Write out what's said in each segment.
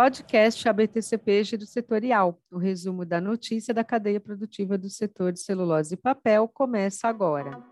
Podcast ABTCP Giro Setorial. O resumo da notícia da cadeia produtiva do setor de celulose e papel começa agora.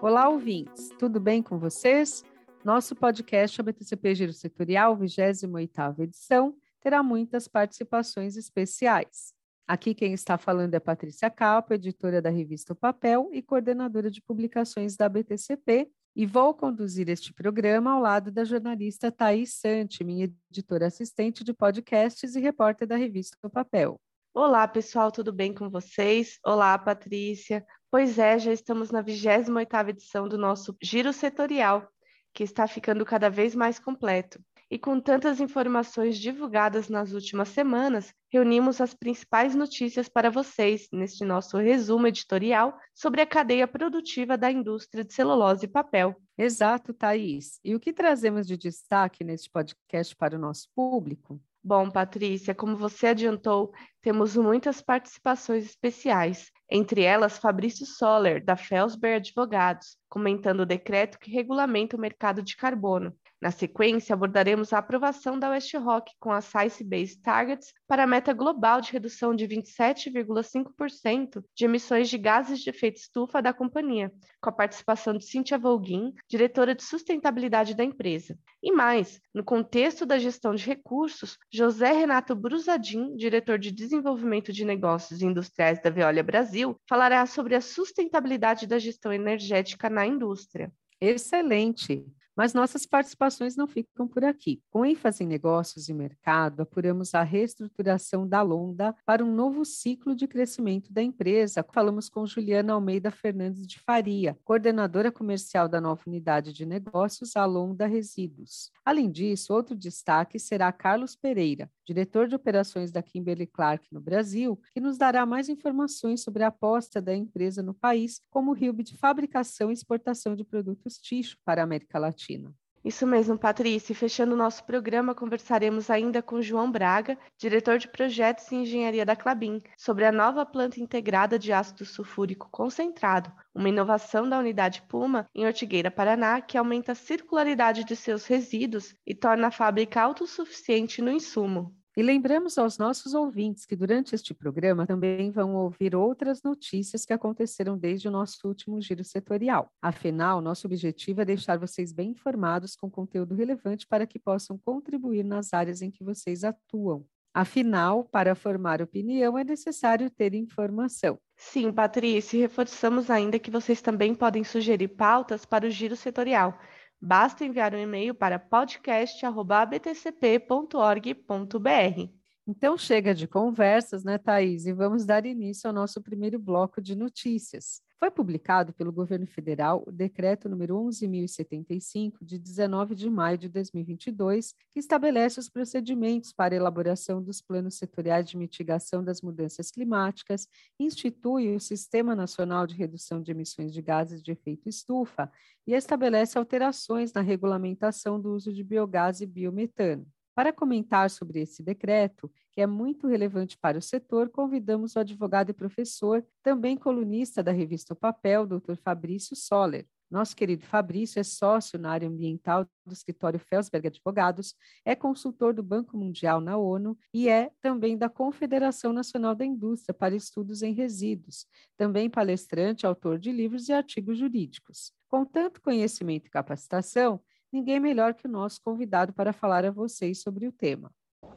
Olá, ouvintes. Tudo bem com vocês? Nosso podcast ABTCP Giro Setorial, 28ª edição, terá muitas participações especiais. Aqui quem está falando é Patrícia Capo, editora da revista o Papel e coordenadora de publicações da ABTCP, e vou conduzir este programa ao lado da jornalista Thaís Sante, minha editora assistente de podcasts e repórter da revista O Papel. Olá, pessoal, tudo bem com vocês? Olá, Patrícia. Pois é, já estamos na 28ª edição do nosso Giro Setorial, que está ficando cada vez mais completo. E com tantas informações divulgadas nas últimas semanas, reunimos as principais notícias para vocês neste nosso resumo editorial sobre a cadeia produtiva da indústria de celulose e papel. Exato, Thaís. E o que trazemos de destaque neste podcast para o nosso público? Bom, Patrícia, como você adiantou, temos muitas participações especiais, entre elas Fabrício Soller, da Felsberg Advogados, comentando o decreto que regulamenta o mercado de carbono. Na sequência, abordaremos a aprovação da West Rock com a Science Based Targets para a meta global de redução de 27,5% de emissões de gases de efeito estufa da companhia, com a participação de Cynthia Volguin, diretora de sustentabilidade da empresa. E mais, no contexto da gestão de recursos, José Renato Brusadin, diretor de desenvolvimento de negócios industriais da Veolia Brasil, falará sobre a sustentabilidade da gestão energética na indústria. Excelente! Mas nossas participações não ficam por aqui. Com ênfase em negócios e mercado, apuramos a reestruturação da Londa para um novo ciclo de crescimento da empresa. Falamos com Juliana Almeida Fernandes de Faria, coordenadora comercial da nova unidade de negócios, a Londa Resíduos. Além disso, outro destaque será Carlos Pereira, diretor de operações da Kimberly Clark no Brasil, que nos dará mais informações sobre a aposta da empresa no país como hub de fabricação e exportação de produtos tixo para a América Latina. Isso mesmo, Patrícia. Fechando o nosso programa, conversaremos ainda com João Braga, diretor de projetos e engenharia da Clabin, sobre a nova planta integrada de ácido sulfúrico concentrado, uma inovação da unidade Puma em Ortigueira, Paraná, que aumenta a circularidade de seus resíduos e torna a fábrica autossuficiente no insumo. E lembramos aos nossos ouvintes que durante este programa também vão ouvir outras notícias que aconteceram desde o nosso último giro setorial. Afinal, nosso objetivo é deixar vocês bem informados com conteúdo relevante para que possam contribuir nas áreas em que vocês atuam. Afinal, para formar opinião é necessário ter informação. Sim, Patrícia, reforçamos ainda que vocês também podem sugerir pautas para o giro setorial Basta enviar um e-mail para podcast.btcp.org.br. Então chega de conversas, né, Thaís? E vamos dar início ao nosso primeiro bloco de notícias. Foi publicado pelo governo federal o decreto número 11.075, de 19 de maio de 2022, que estabelece os procedimentos para elaboração dos planos setoriais de mitigação das mudanças climáticas, institui o Sistema Nacional de Redução de Emissões de Gases de Efeito Estufa e estabelece alterações na regulamentação do uso de biogás e biometano. Para comentar sobre esse decreto, que é muito relevante para o setor, convidamos o advogado e professor, também colunista da revista O Papel, Dr. Fabrício Soller. Nosso querido Fabrício é sócio na área ambiental do escritório Felsberg Advogados, é consultor do Banco Mundial na ONU e é também da Confederação Nacional da Indústria para Estudos em Resíduos, também palestrante, autor de livros e artigos jurídicos. Com tanto conhecimento e capacitação, ninguém melhor que o nosso convidado para falar a vocês sobre o tema.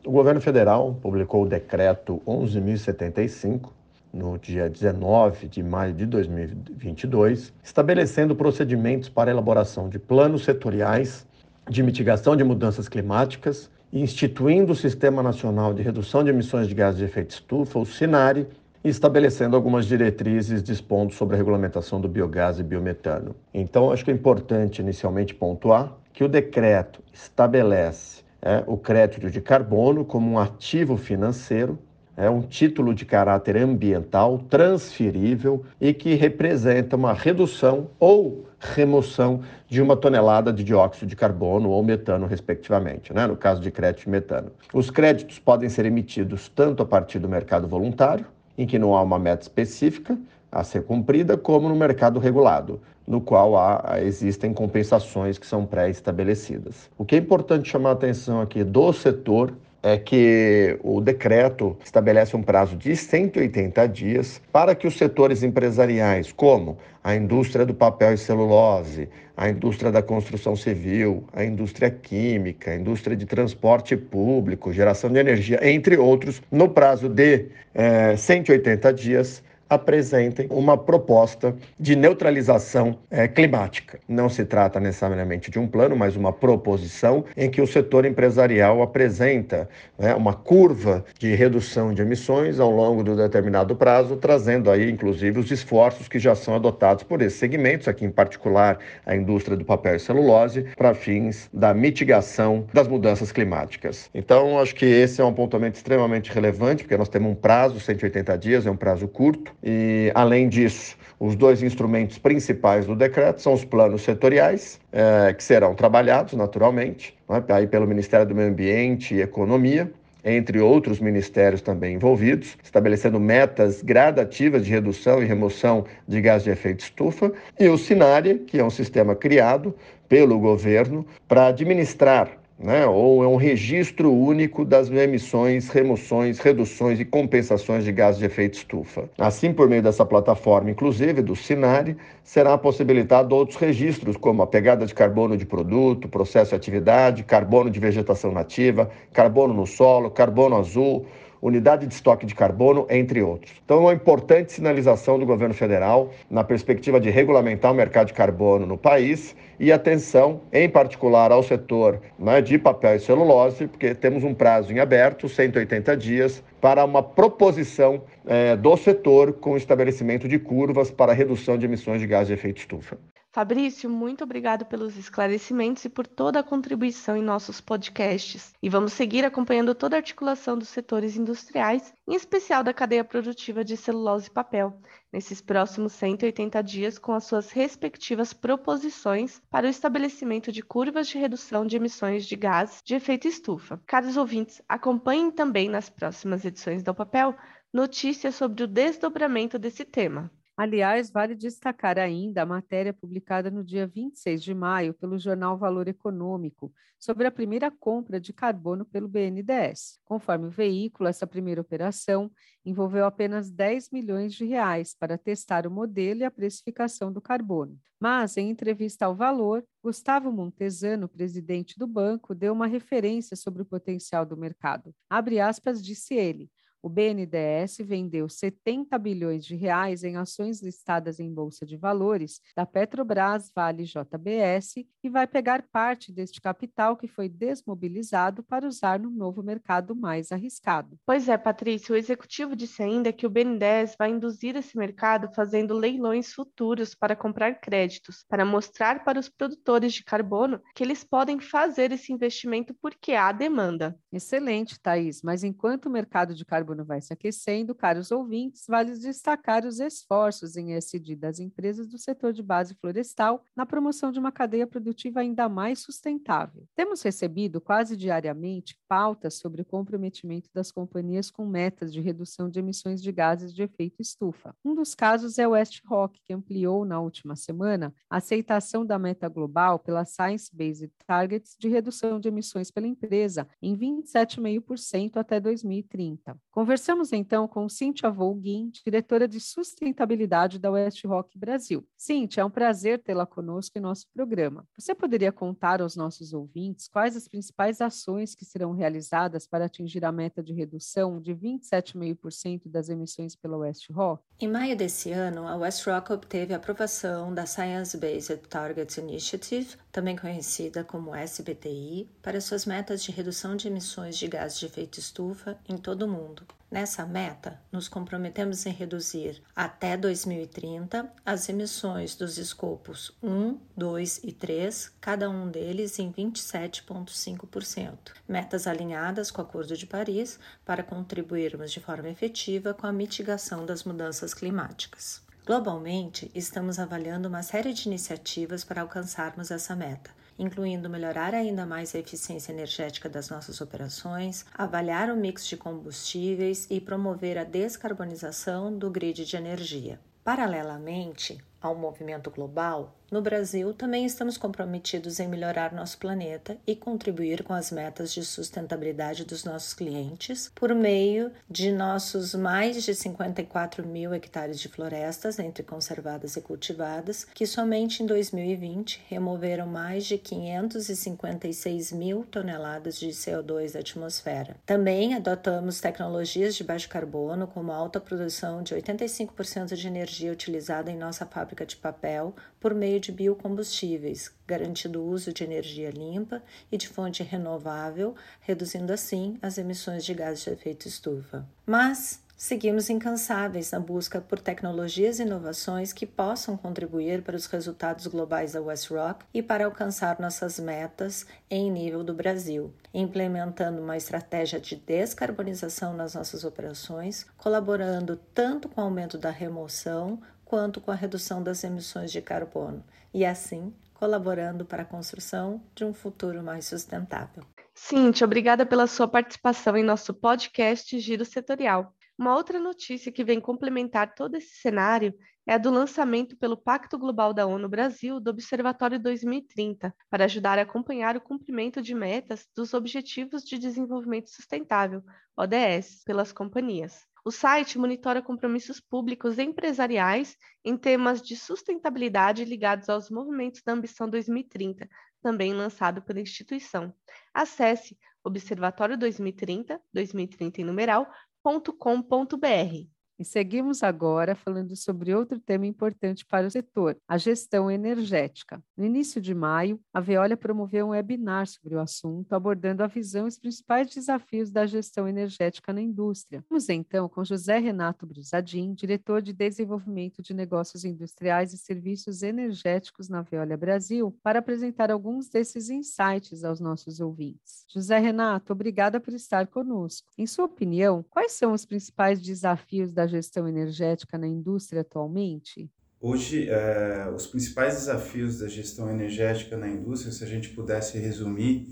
O governo federal publicou o decreto 11.075 no dia 19 de maio de 2022, estabelecendo procedimentos para elaboração de planos setoriais de mitigação de mudanças climáticas instituindo o Sistema Nacional de Redução de Emissões de Gases de Efeito Estufa, o SINARE, e estabelecendo algumas diretrizes dispondo sobre a regulamentação do biogás e biometano. Então, acho que é importante inicialmente pontuar que o decreto estabelece é, o crédito de carbono como um ativo financeiro, é um título de caráter ambiental transferível e que representa uma redução ou remoção de uma tonelada de dióxido de carbono ou metano, respectivamente, né? no caso de crédito de metano. Os créditos podem ser emitidos tanto a partir do mercado voluntário, em que não há uma meta específica, a ser cumprida, como no mercado regulado, no qual há, existem compensações que são pré-estabelecidas. O que é importante chamar a atenção aqui do setor é que o decreto estabelece um prazo de 180 dias para que os setores empresariais, como a indústria do papel e celulose, a indústria da construção civil, a indústria química, a indústria de transporte público, geração de energia, entre outros, no prazo de eh, 180 dias, apresentem uma proposta de neutralização é, climática. Não se trata necessariamente de um plano, mas uma proposição em que o setor empresarial apresenta né, uma curva de redução de emissões ao longo do determinado prazo, trazendo aí, inclusive, os esforços que já são adotados por esses segmentos, aqui em particular a indústria do papel e celulose, para fins da mitigação das mudanças climáticas. Então, acho que esse é um apontamento extremamente relevante, porque nós temos um prazo, 180 dias, é um prazo curto, e, além disso, os dois instrumentos principais do decreto são os planos setoriais, é, que serão trabalhados naturalmente, né, aí pelo Ministério do Meio Ambiente e Economia, entre outros ministérios também envolvidos, estabelecendo metas gradativas de redução e remoção de gás de efeito estufa, e o SINARE, que é um sistema criado pelo governo para administrar né? ou é um registro único das emissões, remoções, reduções e compensações de gases de efeito estufa. Assim, por meio dessa plataforma, inclusive do SINARE, será possibilitado outros registros, como a pegada de carbono de produto, processo de atividade, carbono de vegetação nativa, carbono no solo, carbono azul, unidade de estoque de carbono, entre outros. Então, é uma importante sinalização do governo federal na perspectiva de regulamentar o mercado de carbono no país e atenção, em particular, ao setor né, de papel e celulose, porque temos um prazo em aberto, 180 dias, para uma proposição eh, do setor com estabelecimento de curvas para redução de emissões de gás de efeito estufa. Fabrício, muito obrigado pelos esclarecimentos e por toda a contribuição em nossos podcasts. E vamos seguir acompanhando toda a articulação dos setores industriais, em especial da cadeia produtiva de celulose e papel, nesses próximos 180 dias, com as suas respectivas proposições para o estabelecimento de curvas de redução de emissões de gás de efeito estufa. Caros ouvintes, acompanhem também nas próximas edições do Papel notícias sobre o desdobramento desse tema. Aliás, vale destacar ainda a matéria publicada no dia 26 de maio pelo jornal Valor Econômico sobre a primeira compra de carbono pelo BNDES. Conforme o veículo, essa primeira operação envolveu apenas 10 milhões de reais para testar o modelo e a precificação do carbono. Mas, em entrevista ao Valor, Gustavo Montesano, presidente do banco, deu uma referência sobre o potencial do mercado. Abre aspas, disse ele o BNDES vendeu 70 bilhões de reais em ações listadas em bolsa de valores da Petrobras, Vale JBS e vai pegar parte deste capital que foi desmobilizado para usar no novo mercado mais arriscado. Pois é, Patrícia, o executivo disse ainda que o BNDES vai induzir esse mercado fazendo leilões futuros para comprar créditos, para mostrar para os produtores de carbono que eles podem fazer esse investimento porque há demanda. Excelente, Thaís, mas enquanto o mercado de carbono carbono vai se aquecendo, caros ouvintes, vale destacar os esforços em SD das empresas do setor de base florestal na promoção de uma cadeia produtiva ainda mais sustentável. Temos recebido quase diariamente pautas sobre o comprometimento das companhias com metas de redução de emissões de gases de efeito estufa. Um dos casos é o West Rock, que ampliou na última semana a aceitação da meta global pela Science Based Targets de redução de emissões pela empresa em 27,5% até 2030. Conversamos então com Cíntia Volguin, diretora de sustentabilidade da West Rock Brasil. Cíntia, é um prazer tê-la conosco em nosso programa. Você poderia contar aos nossos ouvintes quais as principais ações que serão realizadas para atingir a meta de redução de 27,5% das emissões pela West Rock? Em maio desse ano, a West Rock obteve a aprovação da Science Based Targets Initiative, também conhecida como SBTI, para suas metas de redução de emissões de gases de efeito estufa em todo o mundo. Nessa meta, nos comprometemos em reduzir até 2030 as emissões dos escopos 1, 2 e 3, cada um deles em 27,5%. Metas alinhadas com o Acordo de Paris para contribuirmos de forma efetiva com a mitigação das mudanças climáticas. Globalmente, estamos avaliando uma série de iniciativas para alcançarmos essa meta incluindo melhorar ainda mais a eficiência energética das nossas operações, avaliar o mix de combustíveis e promover a descarbonização do grid de energia. Paralelamente ao movimento global, no Brasil, também estamos comprometidos em melhorar nosso planeta e contribuir com as metas de sustentabilidade dos nossos clientes por meio de nossos mais de 54 mil hectares de florestas, entre conservadas e cultivadas, que somente em 2020 removeram mais de 556 mil toneladas de CO2 da atmosfera. Também adotamos tecnologias de baixo carbono, como alta produção de 85% de energia utilizada em nossa fábrica de papel por meio de biocombustíveis, garantindo o uso de energia limpa e de fonte renovável, reduzindo assim as emissões de gases de efeito estufa. Mas seguimos incansáveis na busca por tecnologias e inovações que possam contribuir para os resultados globais da West Rock e para alcançar nossas metas em nível do Brasil, implementando uma estratégia de descarbonização nas nossas operações, colaborando tanto com o aumento da remoção quanto com a redução das emissões de carbono e, assim, colaborando para a construção de um futuro mais sustentável. Cintia, obrigada pela sua participação em nosso podcast Giro Setorial. Uma outra notícia que vem complementar todo esse cenário é a do lançamento pelo Pacto Global da ONU Brasil do Observatório 2030, para ajudar a acompanhar o cumprimento de metas dos Objetivos de Desenvolvimento Sustentável, ODS, pelas companhias. O site monitora compromissos públicos e empresariais em temas de sustentabilidade ligados aos movimentos da Ambição 2030, também lançado pela instituição. Acesse observatório 2030, 2030 em numeral.com.br. E seguimos agora falando sobre outro tema importante para o setor, a gestão energética. No início de maio, a Veolia promoveu um webinar sobre o assunto, abordando a visão e os principais desafios da gestão energética na indústria. Vamos então com José Renato Brusadin, diretor de Desenvolvimento de Negócios Industriais e Serviços Energéticos na Veolia Brasil, para apresentar alguns desses insights aos nossos ouvintes. José Renato, obrigada por estar conosco. Em sua opinião, quais são os principais desafios da gestão energética na indústria atualmente? Hoje, é, os principais desafios da gestão energética na indústria, se a gente pudesse resumir,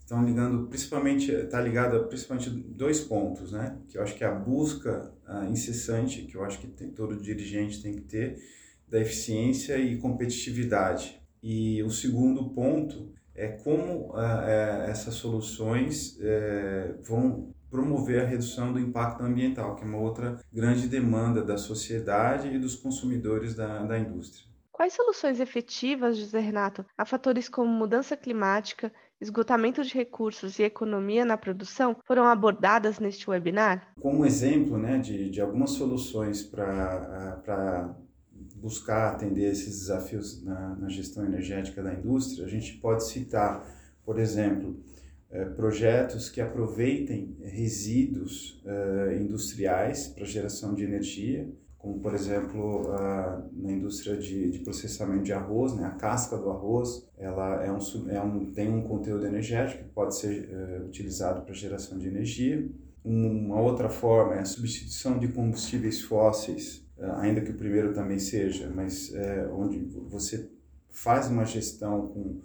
estão ligando principalmente, está ligado a principalmente dois pontos, né? Que eu acho que é a busca incessante, que eu acho que tem, todo dirigente tem que ter, da eficiência e competitividade. E o segundo ponto é como é, essas soluções é, vão promover a redução do impacto ambiental, que é uma outra grande demanda da sociedade e dos consumidores da, da indústria. Quais soluções efetivas, José Renato, a fatores como mudança climática, esgotamento de recursos e economia na produção foram abordadas neste webinar? Como exemplo né, de, de algumas soluções para buscar atender esses desafios na, na gestão energética da indústria, a gente pode citar, por exemplo, projetos que aproveitem resíduos uh, industriais para geração de energia, como por exemplo na indústria de, processamento de arroz, né, a casca do arroz, ela é um, é um, tem um conteúdo energético que pode ser uh, utilizado para geração de energia. Uma outra forma é a substituição de combustíveis fósseis, ainda que o primeiro também seja, mas onde você faz uma gestão com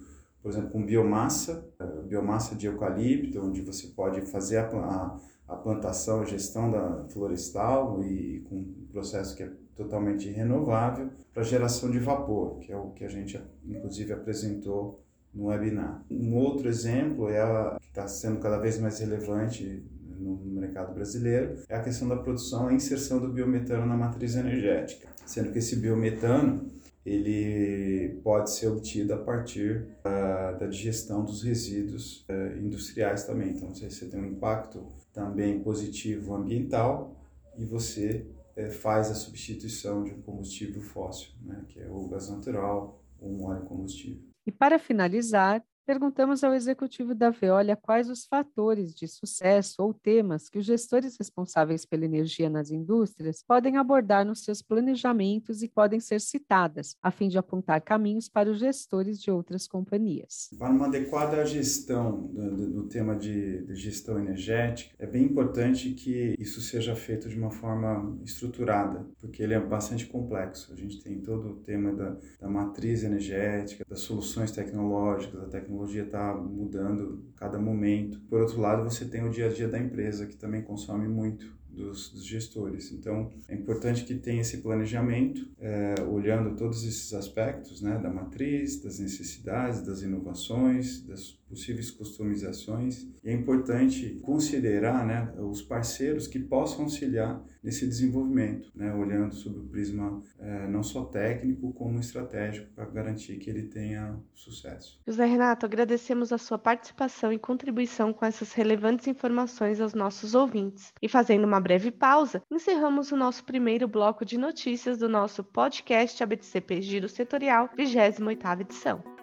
por exemplo, com biomassa, eh, biomassa de eucalipto, onde você pode fazer a, a plantação, a gestão da florestal e com um processo que é totalmente renovável para geração de vapor, que é o que a gente inclusive apresentou no webinar. Um outro exemplo é a, que está sendo cada vez mais relevante no mercado brasileiro é a questão da produção e inserção do biometano na matriz energética, sendo que esse biometano ele pode ser obtido a partir uh, da digestão dos resíduos uh, industriais também. Então, você tem um impacto também positivo ambiental e você uh, faz a substituição de um combustível fóssil, né, que é o gás natural ou um óleo combustível. E para finalizar, Perguntamos ao executivo da Veolia quais os fatores de sucesso ou temas que os gestores responsáveis pela energia nas indústrias podem abordar nos seus planejamentos e podem ser citadas, a fim de apontar caminhos para os gestores de outras companhias. Para uma adequada gestão do tema de gestão energética, é bem importante que isso seja feito de uma forma estruturada, porque ele é bastante complexo. A gente tem todo o tema da, da matriz energética, das soluções tecnológicas, da tecnologia tecnologia está mudando cada momento. Por outro lado, você tem o dia a dia da empresa, que também consome muito dos, dos gestores. Então, é importante que tenha esse planejamento, é, olhando todos esses aspectos, né, da matriz, das necessidades, das inovações, das possíveis customizações. E é importante considerar né, os parceiros que possam auxiliar nesse desenvolvimento, né, olhando sob o prisma é, não só técnico, como estratégico, para garantir que ele tenha sucesso. José Renato, agradecemos a sua participação e contribuição com essas relevantes informações aos nossos ouvintes. E fazendo uma breve pausa, encerramos o nosso primeiro bloco de notícias do nosso podcast ABTCP Giro Setorial, 28ª edição.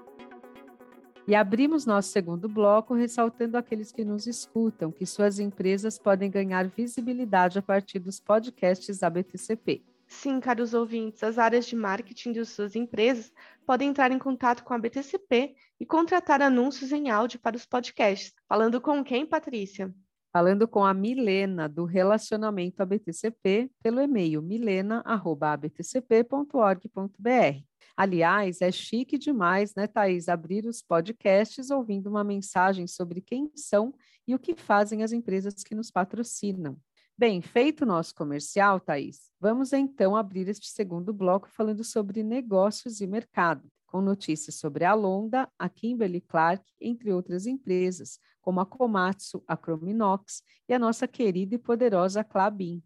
E abrimos nosso segundo bloco ressaltando aqueles que nos escutam que suas empresas podem ganhar visibilidade a partir dos podcasts ABTCP. Sim, caros ouvintes, as áreas de marketing de suas empresas podem entrar em contato com a BTCP e contratar anúncios em áudio para os podcasts. Falando com quem, Patrícia? Falando com a Milena, do Relacionamento ABTCP, pelo e-mail milena.abtcp.org.br. Aliás, é chique demais, né, Thaís, abrir os podcasts ouvindo uma mensagem sobre quem são e o que fazem as empresas que nos patrocinam. Bem, feito o nosso comercial, Thaís, vamos então abrir este segundo bloco falando sobre negócios e mercado, com notícias sobre a Londa, a Kimberly Clark, entre outras empresas, como a Komatsu, a Chrominox e a nossa querida e poderosa Clabin.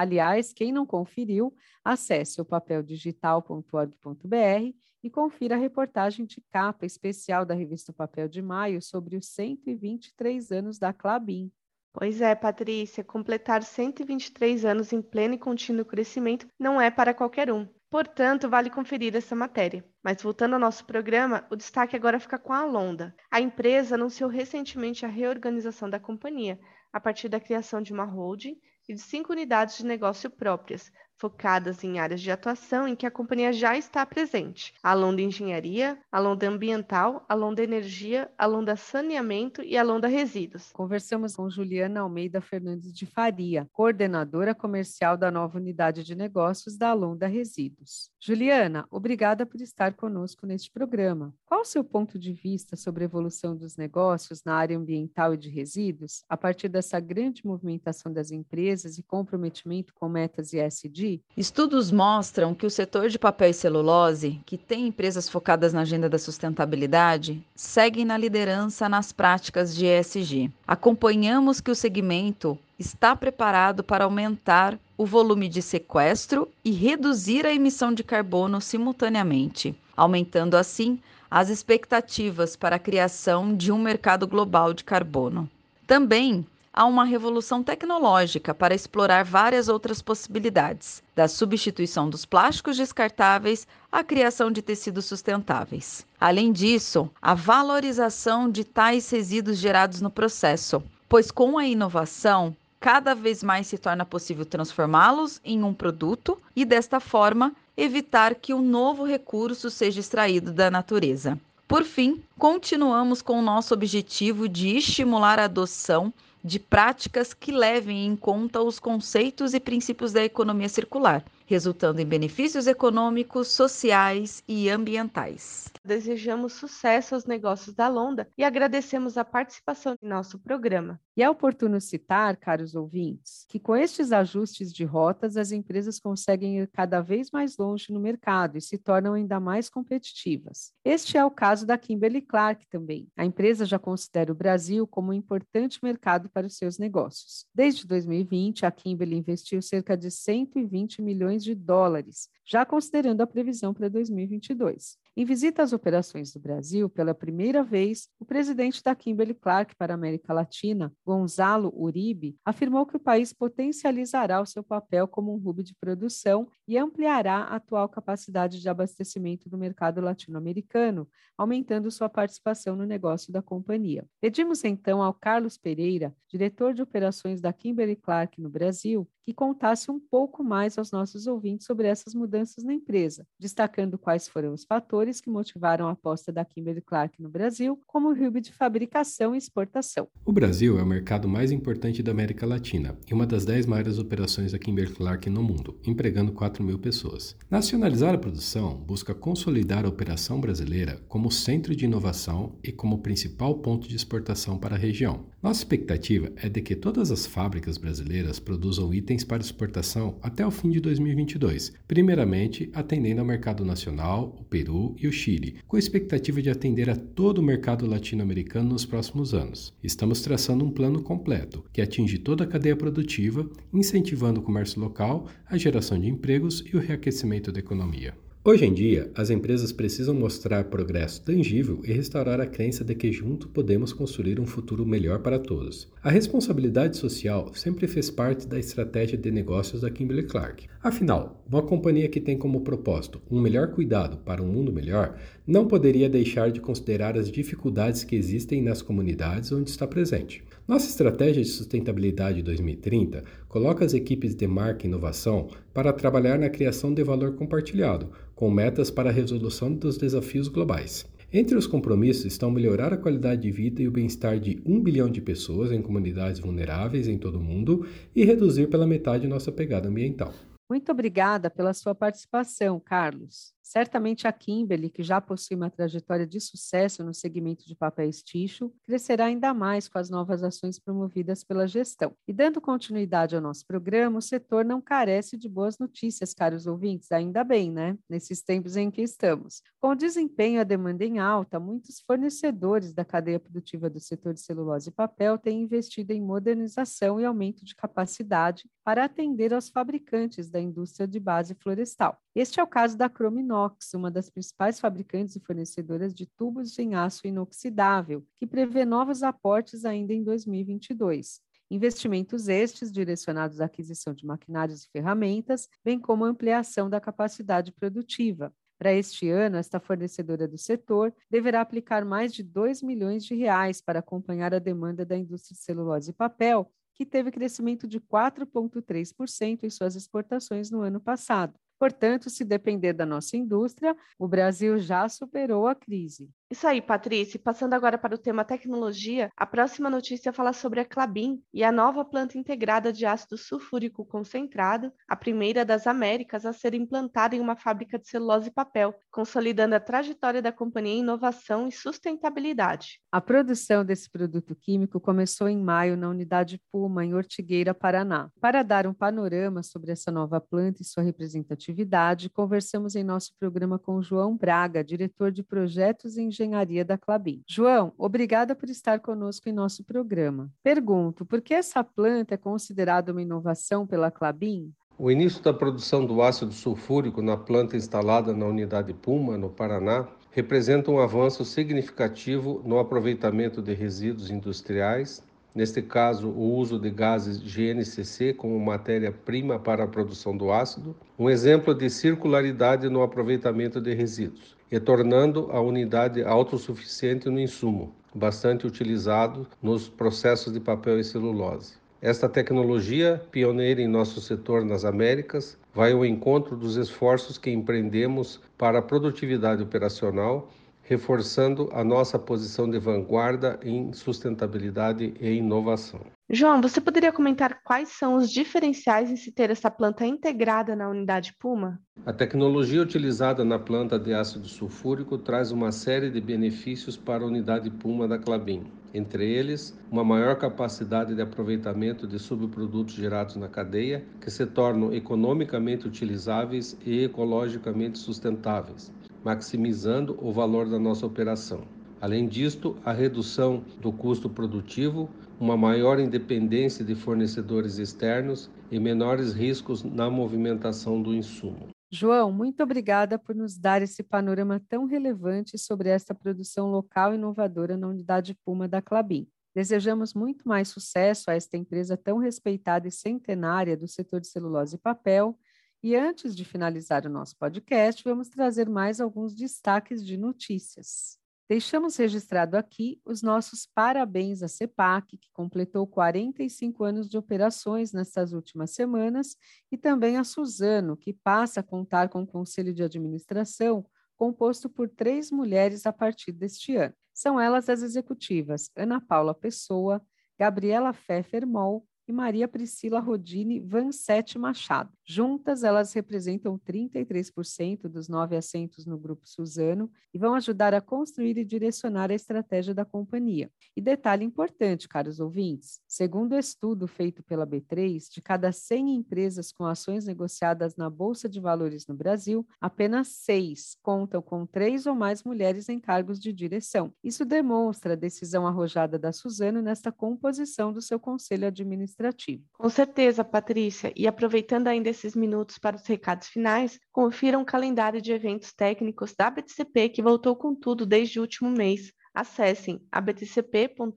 Aliás, quem não conferiu, acesse o papeldigital.org.br e confira a reportagem de capa especial da revista Papel de Maio sobre os 123 anos da Clabin. Pois é, Patrícia, completar 123 anos em pleno e contínuo crescimento não é para qualquer um. Portanto, vale conferir essa matéria. Mas voltando ao nosso programa, o destaque agora fica com a Londa. A empresa anunciou recentemente a reorganização da companhia, a partir da criação de uma holding e de cinco unidades de negócio próprias, focadas em áreas de atuação em que a companhia já está presente: a Londa Engenharia, a Londa Ambiental, a Londa Energia, a Londa Saneamento e a Londa Resíduos. Conversamos com Juliana Almeida Fernandes de Faria, coordenadora comercial da nova unidade de negócios da Londa Resíduos. Juliana, obrigada por estar conosco neste programa. Qual o seu ponto de vista sobre a evolução dos negócios na área ambiental e de resíduos, a partir dessa grande movimentação das empresas e comprometimento com metas ESG? Estudos mostram que o setor de papel e celulose, que tem empresas focadas na agenda da sustentabilidade, segue na liderança nas práticas de ESG. Acompanhamos que o segmento está preparado para aumentar o volume de sequestro e reduzir a emissão de carbono simultaneamente, aumentando assim as expectativas para a criação de um mercado global de carbono. Também há uma revolução tecnológica para explorar várias outras possibilidades, da substituição dos plásticos descartáveis à criação de tecidos sustentáveis. Além disso, a valorização de tais resíduos gerados no processo, pois com a inovação, cada vez mais se torna possível transformá-los em um produto e, desta forma, evitar que um novo recurso seja extraído da natureza. Por fim, continuamos com o nosso objetivo de estimular a adoção de práticas que levem em conta os conceitos e princípios da economia circular, resultando em benefícios econômicos, sociais e ambientais. Desejamos sucesso aos negócios da Londa e agradecemos a participação em nosso programa. E é oportuno citar, caros ouvintes, que com estes ajustes de rotas, as empresas conseguem ir cada vez mais longe no mercado e se tornam ainda mais competitivas. Este é o caso da Kimberly Clark também. A empresa já considera o Brasil como um importante mercado para os seus negócios. Desde 2020, a Kimberly investiu cerca de 120 milhões de dólares, já considerando a previsão para 2022. Em visita às operações do Brasil, pela primeira vez, o presidente da Kimberly Clark para a América Latina, Gonzalo Uribe, afirmou que o país potencializará o seu papel como um hub de produção e ampliará a atual capacidade de abastecimento do mercado latino-americano, aumentando sua participação no negócio da companhia. Pedimos então ao Carlos Pereira, diretor de operações da Kimberly Clark no Brasil, que contasse um pouco mais aos nossos ouvintes sobre essas mudanças na empresa, destacando quais foram os fatores que motivaram a aposta da Kimberly Clark no Brasil como hub de fabricação e exportação. O Brasil é o mercado mais importante da América Latina e uma das dez maiores operações da Kimberly Clark no mundo, empregando 4 mil pessoas. Nacionalizar a produção busca consolidar a operação brasileira como centro de inovação e como principal ponto de exportação para a região. Nossa expectativa é de que todas as fábricas brasileiras produzam itens para exportação até o fim de 2022, primeiramente atendendo ao mercado nacional, o Peru e o Chile, com a expectativa de atender a todo o mercado latino-americano nos próximos anos. Estamos traçando um plano completo que atinge toda a cadeia produtiva, incentivando o comércio local, a geração de empregos e o reaquecimento da economia. Hoje em dia, as empresas precisam mostrar progresso tangível e restaurar a crença de que junto podemos construir um futuro melhor para todos. A responsabilidade social sempre fez parte da estratégia de negócios da Kimberly Clark. Afinal, uma companhia que tem como propósito um melhor cuidado para um mundo melhor não poderia deixar de considerar as dificuldades que existem nas comunidades onde está presente. Nossa estratégia de sustentabilidade 2030 coloca as equipes de marca e inovação para trabalhar na criação de valor compartilhado, com metas para a resolução dos desafios globais. Entre os compromissos estão melhorar a qualidade de vida e o bem-estar de um bilhão de pessoas em comunidades vulneráveis em todo o mundo e reduzir pela metade nossa pegada ambiental. Muito obrigada pela sua participação, Carlos. Certamente a Kimberly, que já possui uma trajetória de sucesso no segmento de papéis tixo, crescerá ainda mais com as novas ações promovidas pela gestão. E dando continuidade ao nosso programa, o setor não carece de boas notícias, caros ouvintes, ainda bem, né? Nesses tempos em que estamos. Com o desempenho e a demanda em alta, muitos fornecedores da cadeia produtiva do setor de celulose e papel têm investido em modernização e aumento de capacidade para atender aos fabricantes da indústria de base florestal. Este é o caso da Chrominox Inox, uma das principais fabricantes e fornecedoras de tubos em aço inoxidável, que prevê novos aportes ainda em 2022. Investimentos estes direcionados à aquisição de maquinários e ferramentas, bem como ampliação da capacidade produtiva. Para este ano, esta fornecedora do setor deverá aplicar mais de 2 milhões de reais para acompanhar a demanda da indústria de celulose e papel, que teve crescimento de 4,3% em suas exportações no ano passado. Portanto, se depender da nossa indústria, o Brasil já superou a crise. Isso aí, Patrícia. Passando agora para o tema tecnologia, a próxima notícia fala sobre a Clabin e a nova planta integrada de ácido sulfúrico concentrado, a primeira das Américas a ser implantada em uma fábrica de celulose e papel, consolidando a trajetória da companhia em inovação e sustentabilidade. A produção desse produto químico começou em maio na unidade Puma, em Ortigueira, Paraná. Para dar um panorama sobre essa nova planta e sua representatividade, conversamos em nosso programa com João Braga, diretor de projetos e Engenharia da Clabin. João, obrigada por estar conosco em nosso programa. Pergunto, por que essa planta é considerada uma inovação pela Clabin? O início da produção do ácido sulfúrico na planta instalada na unidade Puma, no Paraná, representa um avanço significativo no aproveitamento de resíduos industriais, neste caso, o uso de gases GNCC como matéria-prima para a produção do ácido, um exemplo de circularidade no aproveitamento de resíduos e tornando a unidade autossuficiente no insumo, bastante utilizado nos processos de papel e celulose. Esta tecnologia, pioneira em nosso setor nas Américas, vai ao encontro dos esforços que empreendemos para a produtividade operacional, reforçando a nossa posição de vanguarda em sustentabilidade e inovação. João, você poderia comentar quais são os diferenciais em se ter essa planta integrada na unidade Puma? A tecnologia utilizada na planta de ácido sulfúrico traz uma série de benefícios para a unidade Puma da Clabin. Entre eles, uma maior capacidade de aproveitamento de subprodutos gerados na cadeia, que se tornam economicamente utilizáveis e ecologicamente sustentáveis, maximizando o valor da nossa operação. Além disto, a redução do custo produtivo, uma maior independência de fornecedores externos e menores riscos na movimentação do insumo. João, muito obrigada por nos dar esse panorama tão relevante sobre esta produção local inovadora na unidade Puma da Clabin. Desejamos muito mais sucesso a esta empresa tão respeitada e centenária do setor de celulose e papel. E antes de finalizar o nosso podcast, vamos trazer mais alguns destaques de notícias. Deixamos registrado aqui os nossos parabéns à CEPAC, que completou 45 anos de operações nestas últimas semanas, e também a Suzano, que passa a contar com o Conselho de Administração composto por três mulheres a partir deste ano. São elas as executivas Ana Paula Pessoa, Gabriela Pfeffermol e Maria Priscila Rodini Vansete Machado. Juntas, elas representam 33% dos nove assentos no Grupo Suzano e vão ajudar a construir e direcionar a estratégia da companhia. E detalhe importante, caros ouvintes: segundo o estudo feito pela B3, de cada 100 empresas com ações negociadas na Bolsa de Valores no Brasil, apenas seis contam com três ou mais mulheres em cargos de direção. Isso demonstra a decisão arrojada da Suzano nesta composição do seu conselho administrativo. Com certeza, Patrícia. E aproveitando ainda esses minutos para os recados finais, confiram o calendário de eventos técnicos da BTCP que voltou com tudo desde o último mês. Acessem abtcp.org.br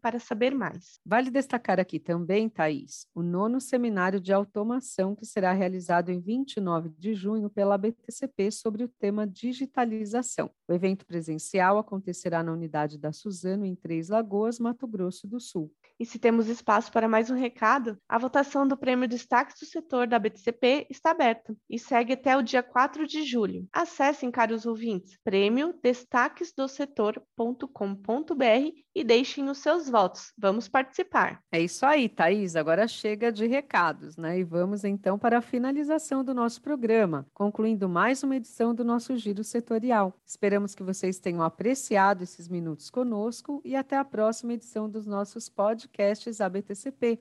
para saber mais. Vale destacar aqui também, Thaís, o nono seminário de automação que será realizado em 29 de junho pela BTCP sobre o tema digitalização. O evento presencial acontecerá na unidade da Suzano, em Três Lagoas, Mato Grosso do Sul. E se temos espaço para mais um recado, a votação do Prêmio Destaques do Setor da BTCP está aberta e segue até o dia 4 de julho. Acessem, caros ouvintes, prêmio Destaques do Setor setor.com.br e deixem os seus votos. Vamos participar. É isso aí, Thaís. Agora chega de recados, né? E vamos então para a finalização do nosso programa, concluindo mais uma edição do nosso Giro Setorial. Esperamos que vocês tenham apreciado esses minutos conosco e até a próxima edição dos nossos podcasts ABTCP.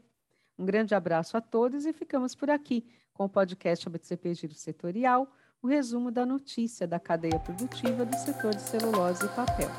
Um grande abraço a todos e ficamos por aqui com o podcast ABTCP Giro Setorial o resumo da notícia da cadeia produtiva do setor de celulose e papel.